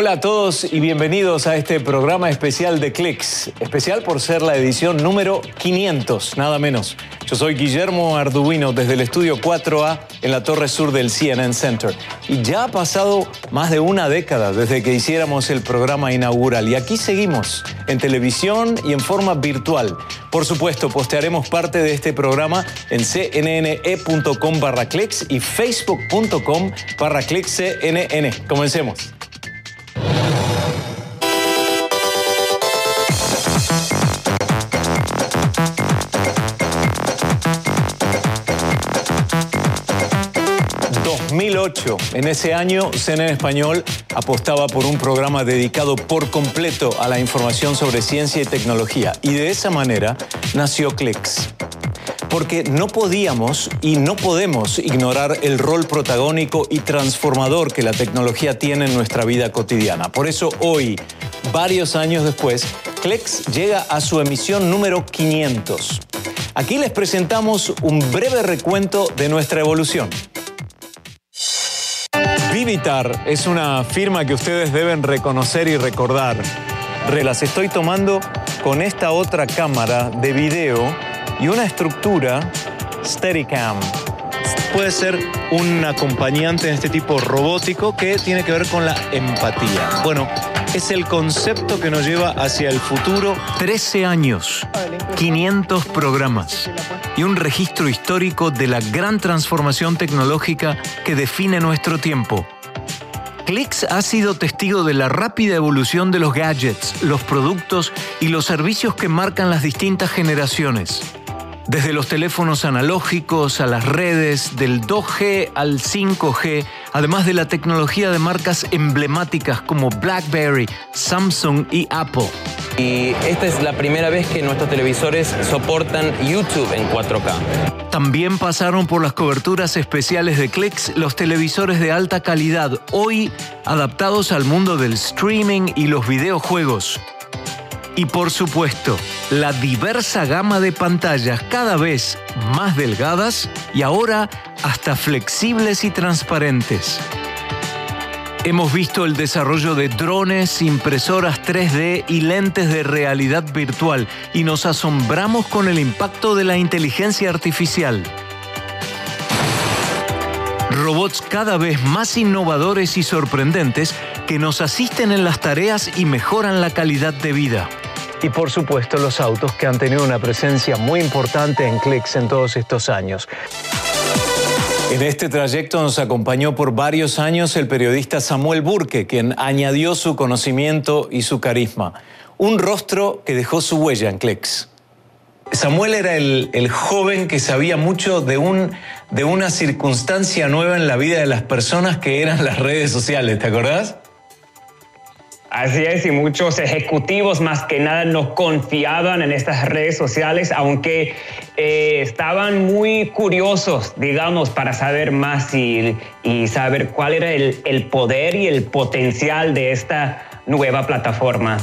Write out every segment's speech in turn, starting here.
Hola a todos y bienvenidos a este programa especial de Clicks, especial por ser la edición número 500, nada menos. Yo soy Guillermo Arduino desde el estudio 4A en la torre sur del CNN Center. Y ya ha pasado más de una década desde que hiciéramos el programa inaugural y aquí seguimos en televisión y en forma virtual. Por supuesto, postearemos parte de este programa en cnne.com barra clicks y facebook.com barra CNN. Comencemos. 2008. En ese año, CNN Español apostaba por un programa dedicado por completo a la información sobre ciencia y tecnología. Y de esa manera nació Clicks. Porque no podíamos y no podemos ignorar el rol protagónico y transformador que la tecnología tiene en nuestra vida cotidiana. Por eso hoy, varios años después, Clicks llega a su emisión número 500. Aquí les presentamos un breve recuento de nuestra evolución. Vivitar es una firma que ustedes deben reconocer y recordar. Las estoy tomando con esta otra cámara de video y una estructura Steadicam. Puede ser un acompañante de este tipo robótico que tiene que ver con la empatía. Bueno, es el concepto que nos lleva hacia el futuro. 13 años, 500 programas y un registro histórico de la gran transformación tecnológica que define nuestro tiempo. Clicks ha sido testigo de la rápida evolución de los gadgets, los productos y los servicios que marcan las distintas generaciones. Desde los teléfonos analógicos a las redes, del 2G al 5G, además de la tecnología de marcas emblemáticas como BlackBerry, Samsung y Apple. Y esta es la primera vez que nuestros televisores soportan YouTube en 4K. También pasaron por las coberturas especiales de Clicks los televisores de alta calidad, hoy adaptados al mundo del streaming y los videojuegos. Y por supuesto, la diversa gama de pantallas cada vez más delgadas y ahora hasta flexibles y transparentes. Hemos visto el desarrollo de drones, impresoras 3D y lentes de realidad virtual y nos asombramos con el impacto de la inteligencia artificial. Robots cada vez más innovadores y sorprendentes que nos asisten en las tareas y mejoran la calidad de vida. Y por supuesto los autos que han tenido una presencia muy importante en Clicks en todos estos años. En este trayecto nos acompañó por varios años el periodista Samuel Burke, quien añadió su conocimiento y su carisma. Un rostro que dejó su huella en Clicks. Samuel era el, el, joven que sabía mucho de, un, de una circunstancia nueva en la vida de las personas que eran las redes sociales, ¿te acordás? Así es, y muchos ejecutivos más que nada no confiaban en estas redes sociales, aunque eh, estaban muy curiosos, digamos, para saber más y, saber cuál era el poder y el potencial de esta nueva plataforma.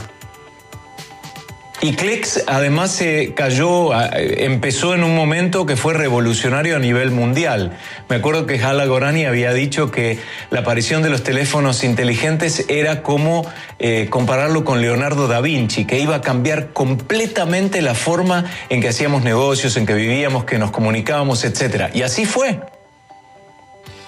Y Clicks además se cayó, empezó en un momento que fue revolucionario a nivel mundial. Me acuerdo que Hala Gorani había dicho que la aparición de los teléfonos inteligentes era como eh, compararlo con Leonardo da Vinci, que iba a cambiar completamente la forma en que hacíamos negocios, en que vivíamos, que nos comunicábamos, etc. Y así fue.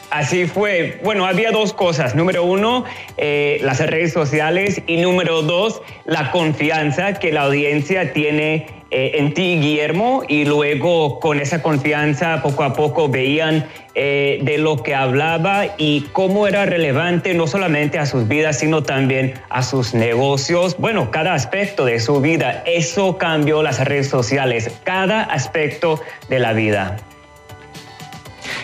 Así fue. Bueno, había dos cosas. Número uno, eh, las redes sociales y número dos, la confianza que la audiencia tiene eh, en ti, Guillermo, y luego con esa confianza poco a poco veían eh, de lo que hablaba y cómo era relevante no solamente a sus vidas, sino también a sus negocios. Bueno, cada aspecto de su vida. Eso cambió las redes sociales, cada aspecto de la vida.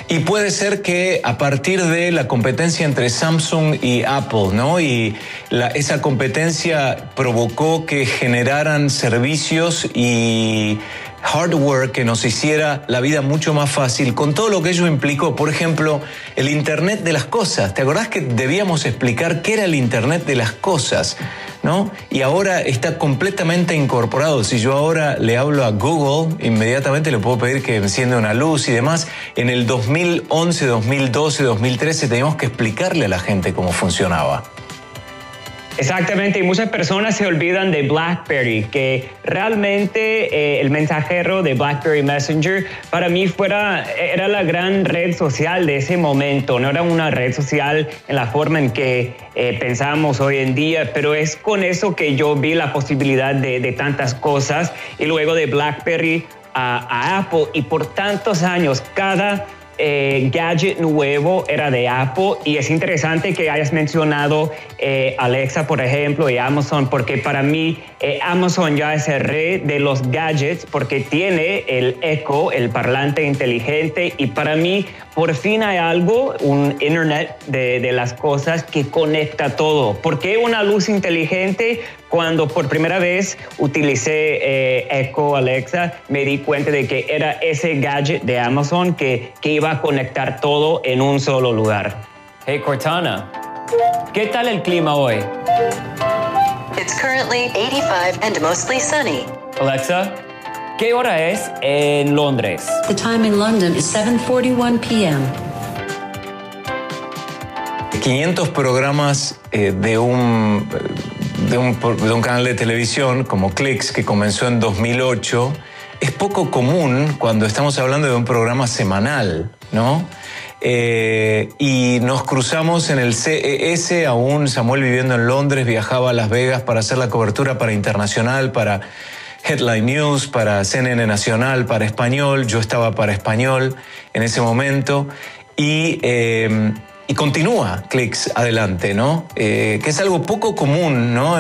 Y puede ser que a partir de la competencia entre Samsung y Apple, ¿no? Y esa competencia provocó que generaran servicios y hardware que nos hiciera la vida mucho más fácil, con todo lo que ello implicó. Por ejemplo, el Internet de las cosas. ¿Te acordás que debíamos explicar qué era el Internet de las cosas? ¿No? Y ahora está completamente incorporado. Si yo ahora le hablo a Google, inmediatamente le puedo pedir que encienda una luz y demás. En el 2011, 2012, 2013 teníamos que explicarle a la gente cómo funcionaba. Exactamente, y muchas personas se olvidan de BlackBerry, que realmente eh, el mensajero de BlackBerry Messenger para mí fuera, era la gran red social de ese momento, no era una red social en la forma en que eh, pensamos hoy en día, pero es con eso que yo vi la posibilidad de, tantas cosas y luego de BlackBerry a, a Apple y por tantos años cada eh, gadget nuevo era de Apple y es interesante que hayas mencionado eh, Alexa, por ejemplo, y Amazon, porque para mí eh, Amazon ya es el rey de los gadgets porque tiene el Echo, el parlante inteligente, y para mí por fin hay algo, un Internet de, de las cosas que conecta todo. ¿Por qué una luz inteligente? Cuando por primera vez utilicé eh, Echo Alexa, me di cuenta de que era ese gadget de Amazon que, que iba a conectar todo en un solo lugar. Hey Cortana, ¿qué tal el clima hoy? It's currently 85 and mostly sunny. Alexa, ¿qué hora es en Londres? The time in London is 7:41 p.m. 500 programas eh, de, un, de, un, de un canal de televisión como Clicks que comenzó en 2008 es poco común cuando estamos hablando de un programa semanal, ¿no? Eh, y nos cruzamos en el CES, aún Samuel viviendo en Londres, viajaba a Las Vegas para hacer la cobertura para Internacional, para Headline News, para CNN Nacional, para Español, yo estaba para Español en ese momento, y, eh, y continúa Clicks adelante, ¿no? Eh, que es algo poco común, ¿no?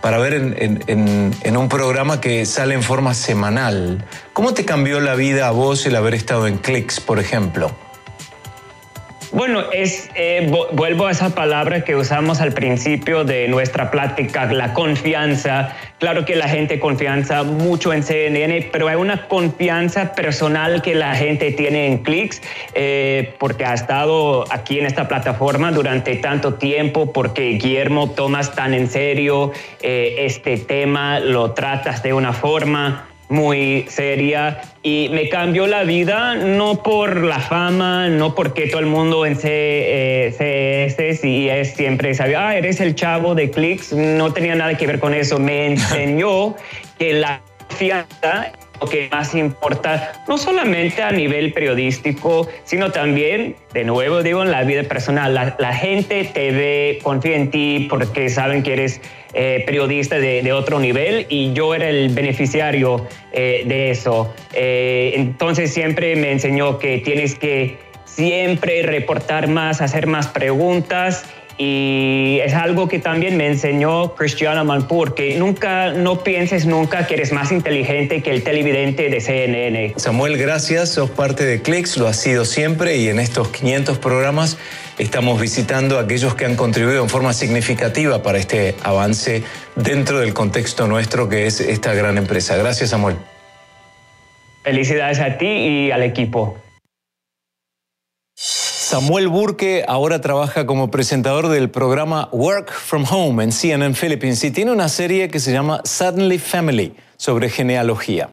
Para ver en, en, en, un programa que sale en forma semanal. ¿Cómo te cambió la vida a vos el haber estado en Clicks, por ejemplo? Bueno, es, eh, vuelvo a esa palabra que usamos al principio de nuestra plática, la confianza. Claro que la gente confianza mucho en CNN, pero hay una confianza personal que la gente tiene en Clicks, eh, porque ha estado aquí en esta plataforma durante tanto tiempo, porque Guillermo tomas tan en serio eh, este tema, lo tratas de una forma muy seria y me cambió la vida no por la fama, no porque todo el mundo en CS eh, y es siempre sabía, ah, eres el chavo de clics, no tenía nada que ver con eso, me enseñó que la confianza lo que más importa, no solamente a nivel periodístico, sino también, de nuevo digo, en la vida personal. La, la gente te ve, confía en ti porque saben que eres eh, periodista de, otro nivel y yo era el beneficiario eh, de eso. Eh, entonces siempre me enseñó que tienes que siempre reportar más, hacer más preguntas y es algo que también me enseñó Cristiano Manpur, que nunca, no pienses nunca que eres más inteligente que el televidente de CNN. Samuel, gracias, sos parte de Clicks, lo has sido siempre y en estos 500 programas estamos visitando a aquellos que han contribuido en forma significativa para este avance dentro del contexto nuestro que es esta gran empresa. Gracias, Samuel. Felicidades a ti y al equipo. Samuel Burke ahora trabaja como presentador del programa Work from Home en CNN Philippines y tiene una serie que se llama Suddenly Family sobre genealogía.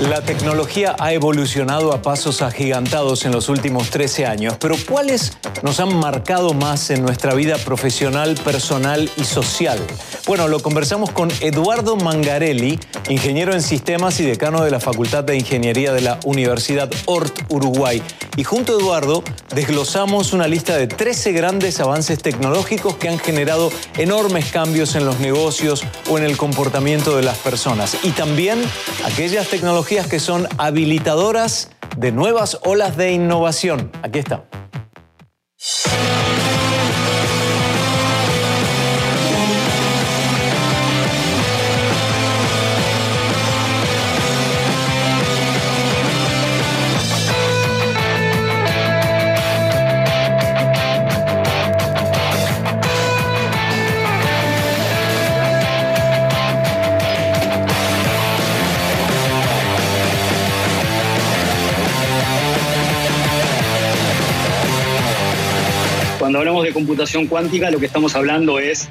La tecnología ha evolucionado a pasos agigantados en los últimos 13 años, pero ¿cuáles nos han marcado más en nuestra vida profesional, personal y social? Bueno, lo conversamos con Eduardo Mangarelli, ingeniero en sistemas y decano de la Facultad de Ingeniería de la Universidad Ort Uruguay. Y junto a Eduardo desglosamos una lista de 13 grandes avances tecnológicos que han generado enormes cambios en los negocios o en el comportamiento de las personas. Y también aquellas tecnologías que son habilitadoras de nuevas olas de innovación. Aquí está. Cuando hablamos de computación cuántica, lo que estamos hablando es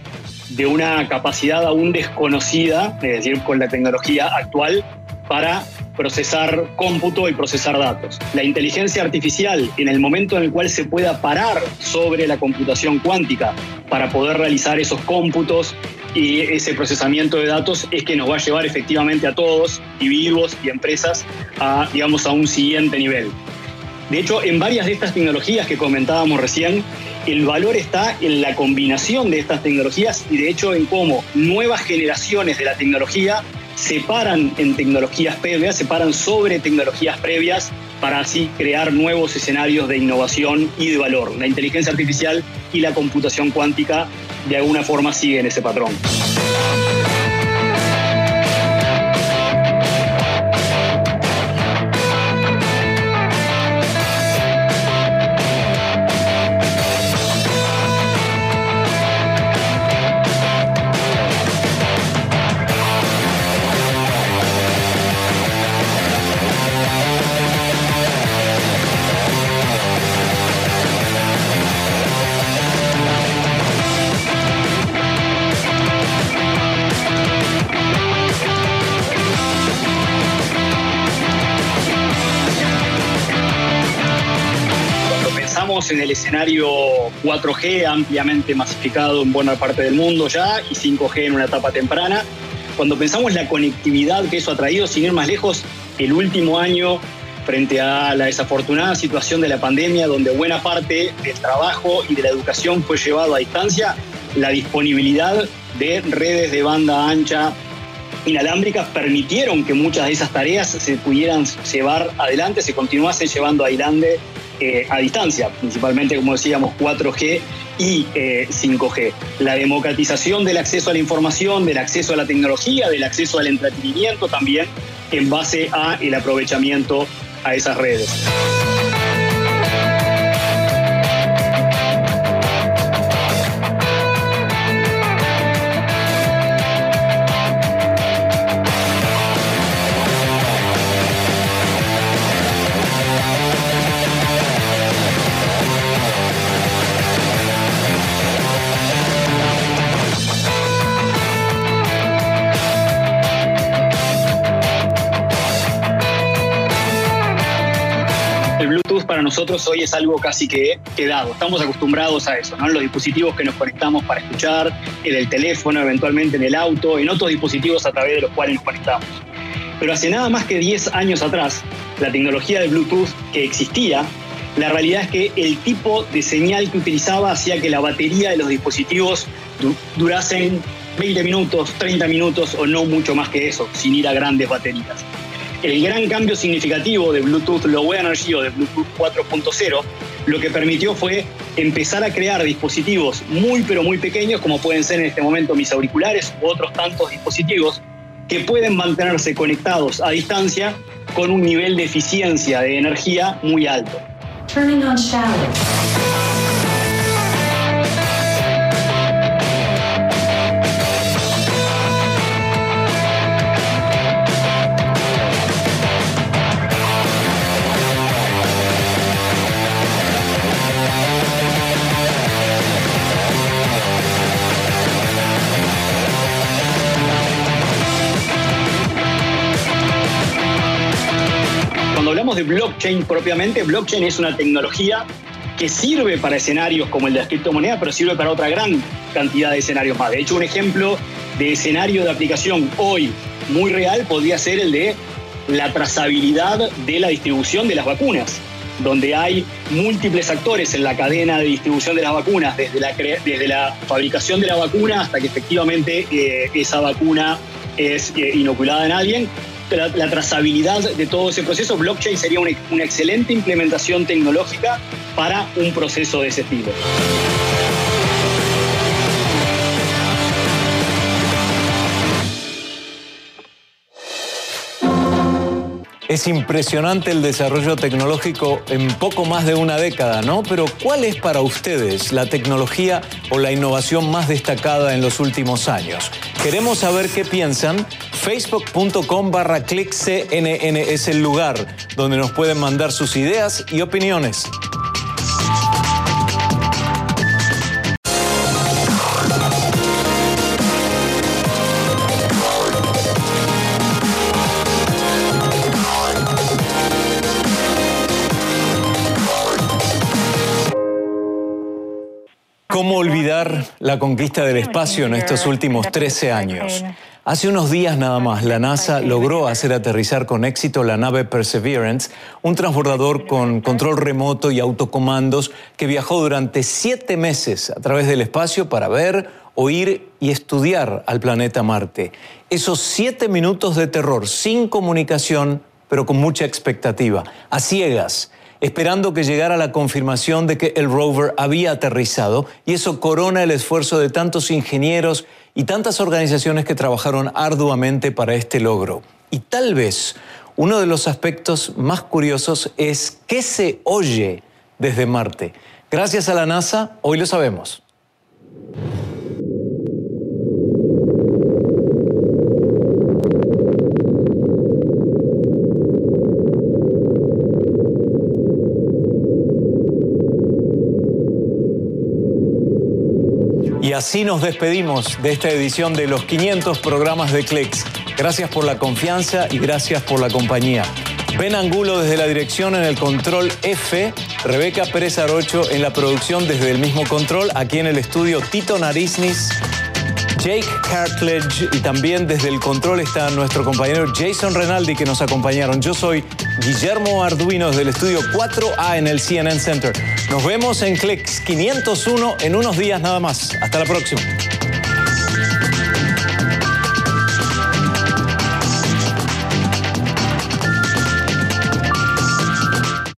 de una capacidad aún desconocida, es decir, con la tecnología actual, para procesar cómputo y procesar datos. La inteligencia artificial, en el momento en el cual se pueda parar sobre la computación cuántica para poder realizar esos cómputos y ese procesamiento de datos, es que nos va a llevar efectivamente a todos, individuos y empresas, a, digamos, a un siguiente nivel. De hecho, en varias de estas tecnologías que comentábamos recién, el valor está en la combinación de estas tecnologías y de hecho en cómo nuevas generaciones de la tecnología se paran en tecnologías previas, se paran sobre tecnologías previas para así crear nuevos escenarios de innovación y de valor. La inteligencia artificial y la computación cuántica de alguna forma siguen ese patrón. En el escenario 4G ampliamente masificado en buena parte del mundo ya y 5G en una etapa temprana. Cuando pensamos la conectividad que eso ha traído, sin ir más lejos, el último año frente a la desafortunada situación de la pandemia, donde buena parte del trabajo y de la educación fue llevado a distancia, la disponibilidad de redes de banda ancha inalámbricas permitieron que muchas de esas tareas se pudieran llevar adelante, se continuasen llevando adelante eh, a distancia, principalmente, como decíamos, 4G y 5G. Eh, la democratización del acceso a la información, del acceso a la tecnología, del acceso al entretenimiento también, en base a el aprovechamiento a esas redes. Para nosotros hoy es algo casi que quedado. Estamos acostumbrados a eso, ¿no? En los dispositivos que nos conectamos para escuchar, en el teléfono, eventualmente en el auto, en otros dispositivos a través de los cuales nos conectamos. Pero hace nada más que 10 años atrás, la tecnología de Bluetooth que existía, la realidad es que el tipo de señal que utilizaba hacía que la batería de los dispositivos durasen 20 minutos, 30 minutos o no mucho más que eso, sin ir a grandes baterías el gran cambio significativo de Bluetooth Low Energy o de Bluetooth 4.0 lo que permitió fue empezar a crear dispositivos muy pero muy pequeños, como pueden ser en este momento mis auriculares u otros tantos dispositivos, que pueden mantenerse conectados a distancia con un nivel de eficiencia de energía muy alto. Blockchain propiamente, blockchain es una tecnología que sirve para escenarios como el de las criptomonedas, pero sirve para otra gran cantidad de escenarios más. De hecho, un ejemplo de escenario de aplicación hoy muy real podría ser el de la trazabilidad de la distribución de las vacunas, donde hay múltiples actores en la cadena de distribución de las vacunas, desde la, desde la fabricación de la vacuna hasta que efectivamente eh, esa vacuna es eh, inoculada en alguien, la, trazabilidad de todo ese proceso, blockchain sería una, excelente implementación tecnológica para un proceso de ese tipo. Es impresionante el desarrollo tecnológico en poco más de una década, ¿no? Pero ¿cuál es para ustedes la tecnología o la innovación más destacada en los últimos años? Queremos saber qué piensan. Facebook.com barra clickcnn es el lugar donde nos pueden mandar sus ideas y opiniones. ¿Cómo olvidar la conquista del espacio en estos últimos 13 años? Hace unos días nada más, la NASA logró hacer aterrizar con éxito la nave Perseverance, un transbordador con control remoto y autocomandos que viajó durante siete meses a través del espacio para ver, oír y estudiar al planeta Marte. Esos siete minutos de terror, sin comunicación, pero con mucha expectativa, a ciegas esperando que llegara la confirmación de que el rover había aterrizado y eso corona el esfuerzo de tantos ingenieros y tantas organizaciones que trabajaron arduamente para este logro. Y tal vez uno de los aspectos más curiosos es qué se oye desde Marte. Gracias a la NASA, hoy lo sabemos. Así nos despedimos de esta edición de los 500 programas de Clicks. Gracias por la confianza y gracias por la compañía. Ben Angulo desde la dirección en el control F, Rebeca Pérez Arocho en la producción desde el mismo control, aquí en el estudio Tito Nariznis Jake Cartledge y también desde el control está nuestro compañero Jason Renaldi que nos acompañaron. Yo soy Guillermo Arduino del estudio 4A en el CNN Center. Nos vemos en Clicks 501 en unos días nada más. Hasta la próxima.